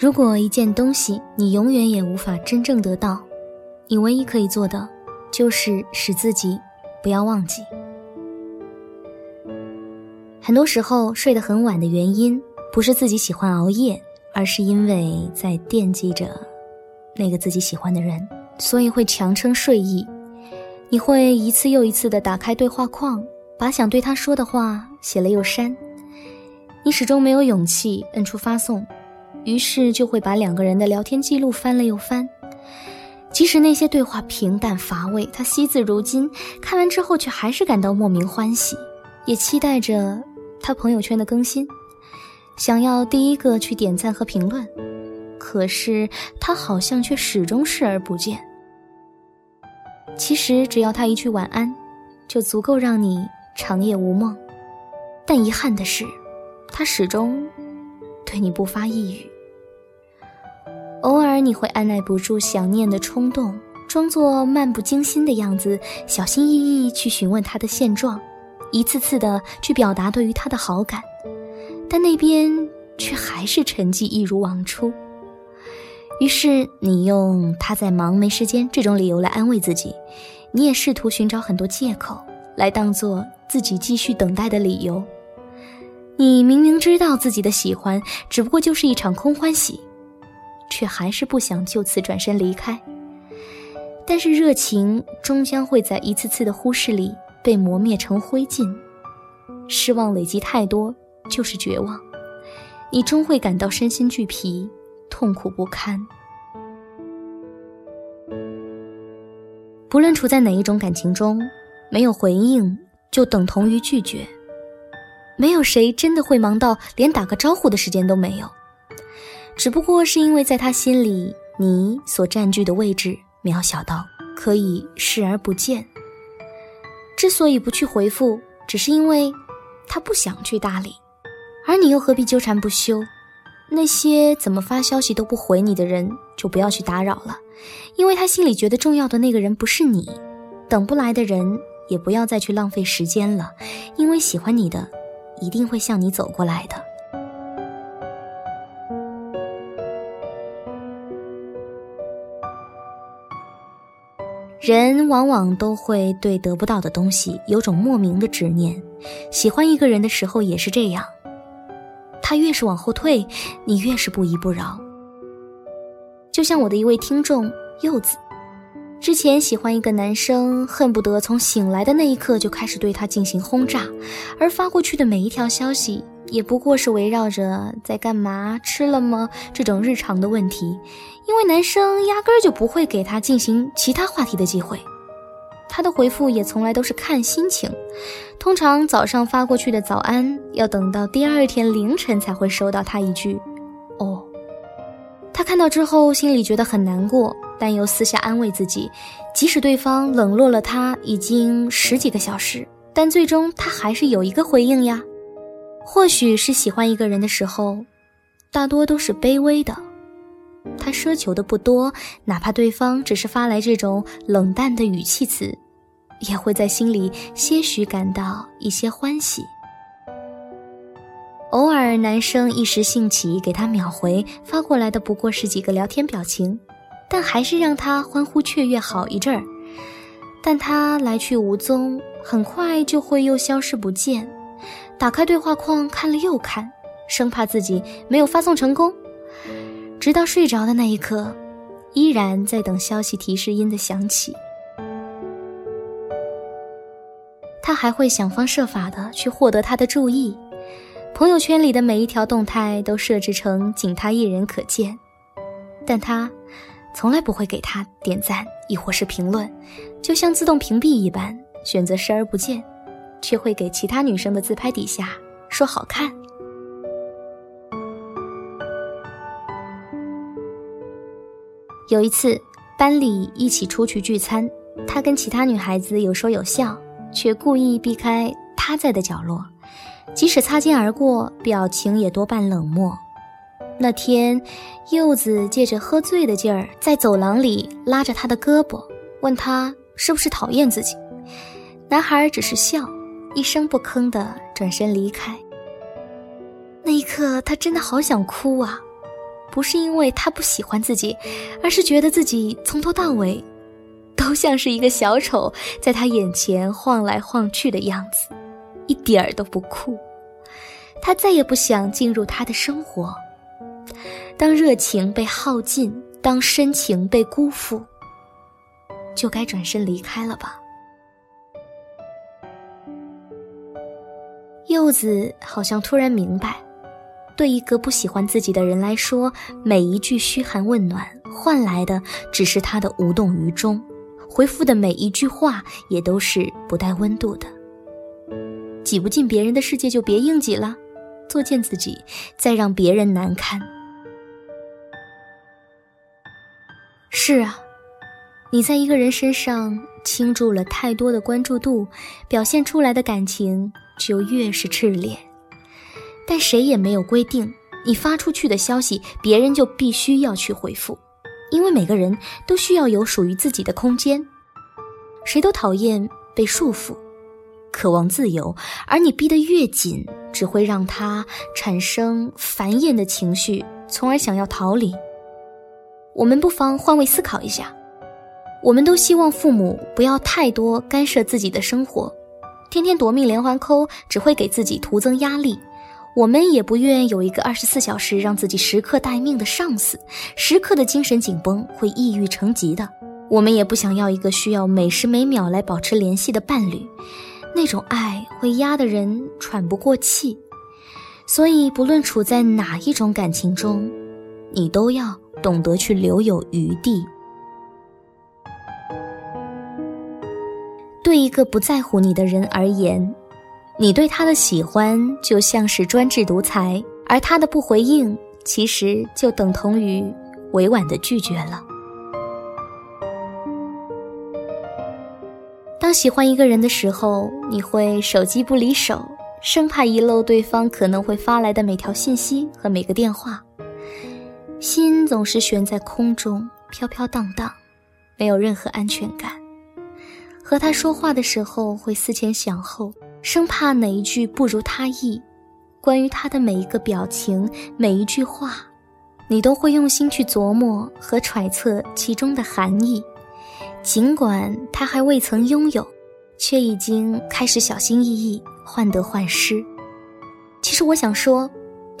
如果一件东西你永远也无法真正得到，你唯一可以做的，就是使自己不要忘记。很多时候睡得很晚的原因，不是自己喜欢熬夜，而是因为在惦记着那个自己喜欢的人，所以会强撑睡意。你会一次又一次地打开对话框，把想对他说的话写了又删。你始终没有勇气摁出发送，于是就会把两个人的聊天记录翻了又翻。即使那些对话平淡乏味，他惜字如金，看完之后却还是感到莫名欢喜，也期待着。他朋友圈的更新，想要第一个去点赞和评论，可是他好像却始终视而不见。其实只要他一句晚安，就足够让你长夜无梦。但遗憾的是，他始终对你不发一语。偶尔你会按耐不住想念的冲动，装作漫不经心的样子，小心翼翼去询问他的现状。一次次的去表达对于他的好感，但那边却还是沉寂一如往初。于是你用他在忙没时间这种理由来安慰自己，你也试图寻找很多借口来当做自己继续等待的理由。你明明知道自己的喜欢只不过就是一场空欢喜，却还是不想就此转身离开。但是热情终将会在一次次的忽视里。被磨灭成灰烬，失望累积太多就是绝望，你终会感到身心俱疲，痛苦不堪。不论处在哪一种感情中，没有回应就等同于拒绝。没有谁真的会忙到连打个招呼的时间都没有，只不过是因为在他心里，你所占据的位置渺小到可以视而不见。之所以不去回复，只是因为他不想去搭理，而你又何必纠缠不休？那些怎么发消息都不回你的人，就不要去打扰了，因为他心里觉得重要的那个人不是你。等不来的人，也不要再去浪费时间了，因为喜欢你的，一定会向你走过来的。人往往都会对得不到的东西有种莫名的执念，喜欢一个人的时候也是这样。他越是往后退，你越是不依不饶。就像我的一位听众柚子，之前喜欢一个男生，恨不得从醒来的那一刻就开始对他进行轰炸，而发过去的每一条消息。也不过是围绕着在干嘛、吃了吗这种日常的问题，因为男生压根儿就不会给他进行其他话题的机会，他的回复也从来都是看心情，通常早上发过去的早安，要等到第二天凌晨才会收到他一句“哦”。他看到之后心里觉得很难过，但又私下安慰自己，即使对方冷落了他已经十几个小时，但最终他还是有一个回应呀。或许是喜欢一个人的时候，大多都是卑微的。他奢求的不多，哪怕对方只是发来这种冷淡的语气词，也会在心里些许感到一些欢喜。偶尔，男生一时兴起给他秒回，发过来的不过是几个聊天表情，但还是让他欢呼雀跃好一阵儿。但他来去无踪，很快就会又消失不见。打开对话框看了又看，生怕自己没有发送成功。直到睡着的那一刻，依然在等消息提示音的响起。他还会想方设法的去获得他的注意，朋友圈里的每一条动态都设置成仅他一人可见，但他从来不会给他点赞亦或是评论，就像自动屏蔽一般，选择视而不见。却会给其他女生的自拍底下说好看。有一次，班里一起出去聚餐，他跟其他女孩子有说有笑，却故意避开他在的角落，即使擦肩而过，表情也多半冷漠。那天，柚子借着喝醉的劲儿，在走廊里拉着他的胳膊，问他是不是讨厌自己。男孩只是笑。一声不吭的转身离开。那一刻，他真的好想哭啊！不是因为他不喜欢自己，而是觉得自己从头到尾，都像是一个小丑，在他眼前晃来晃去的样子，一点儿都不酷。他再也不想进入他的生活。当热情被耗尽，当深情被辜负，就该转身离开了吧。柚子好像突然明白。对一个不喜欢自己的人来说，每一句嘘寒问暖换来的只是他的无动于衷，回复的每一句话也都是不带温度的。挤不进别人的世界就别硬挤了，作践自己，再让别人难堪。是啊，你在一个人身上倾注了太多的关注度，表现出来的感情就越是炽烈。但谁也没有规定，你发出去的消息，别人就必须要去回复，因为每个人都需要有属于自己的空间。谁都讨厌被束缚，渴望自由，而你逼得越紧，只会让他产生烦厌的情绪，从而想要逃离。我们不妨换位思考一下，我们都希望父母不要太多干涉自己的生活，天天夺命连环扣，只会给自己徒增压力。我们也不愿有一个二十四小时让自己时刻待命的上司，时刻的精神紧绷会抑郁成疾的。我们也不想要一个需要每时每秒来保持联系的伴侣，那种爱会压得人喘不过气。所以，不论处在哪一种感情中，你都要懂得去留有余地。对一个不在乎你的人而言。你对他的喜欢就像是专制独裁，而他的不回应其实就等同于委婉的拒绝了。当喜欢一个人的时候，你会手机不离手，生怕遗漏对方可能会发来的每条信息和每个电话，心总是悬在空中，飘飘荡荡，没有任何安全感。和他说话的时候会思前想后。生怕哪一句不如他意，关于他的每一个表情、每一句话，你都会用心去琢磨和揣测其中的含义。尽管他还未曾拥有，却已经开始小心翼翼、患得患失。其实我想说，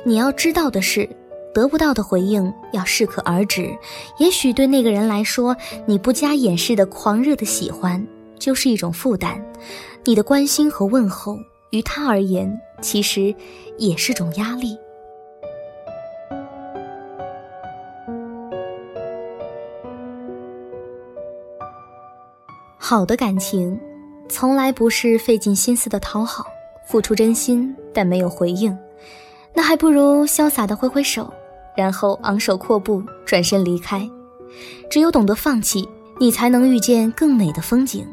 你要知道的是，得不到的回应要适可而止。也许对那个人来说，你不加掩饰的狂热的喜欢就是一种负担。你的关心和问候，于他而言，其实也是种压力。好的感情，从来不是费尽心思的讨好，付出真心但没有回应，那还不如潇洒的挥挥手，然后昂首阔步转身离开。只有懂得放弃，你才能遇见更美的风景。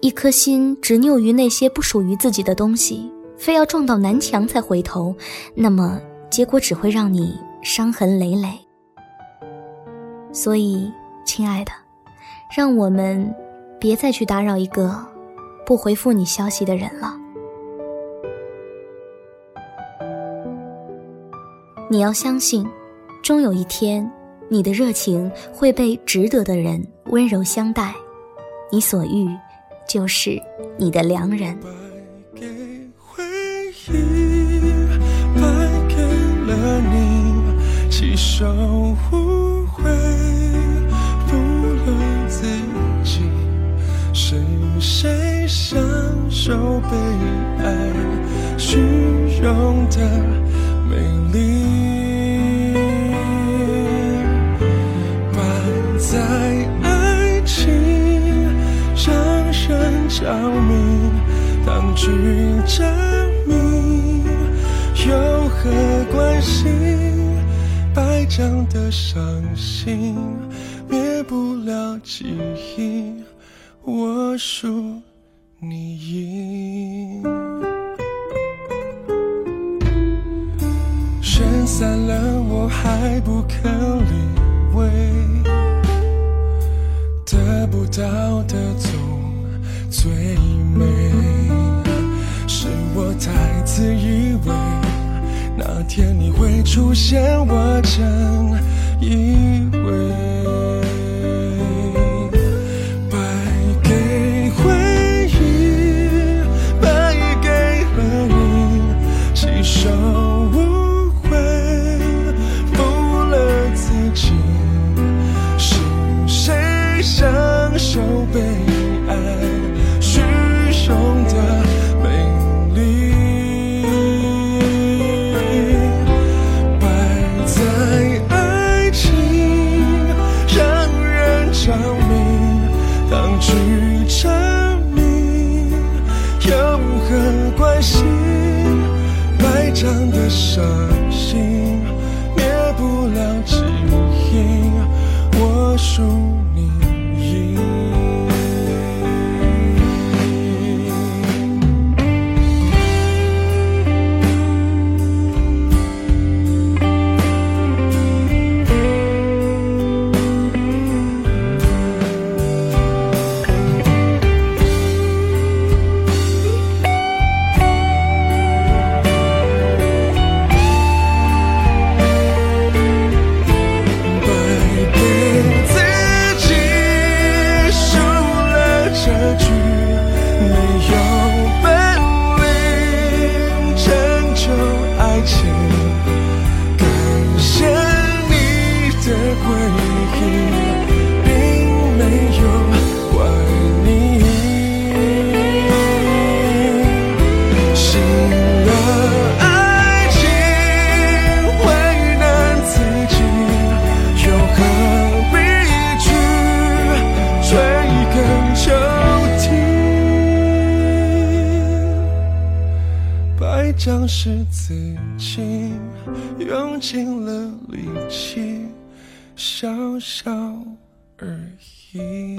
一颗心执拗于那些不属于自己的东西，非要撞到南墙才回头，那么结果只会让你伤痕累累。所以，亲爱的，让我们别再去打扰一个不回复你消息的人了。你要相信，终有一天，你的热情会被值得的人温柔相待，你所遇。就是你的良人败给回忆败给了你弃守无悔负了自己是谁享受被爱虚荣的美丽去证明，有何关系？败仗的伤心，灭不了记忆。我输，你赢。选散了，我还不肯理会，得不到的总。最美，我太自以为那天你会出现我真以为是自己用尽了力气笑笑而已。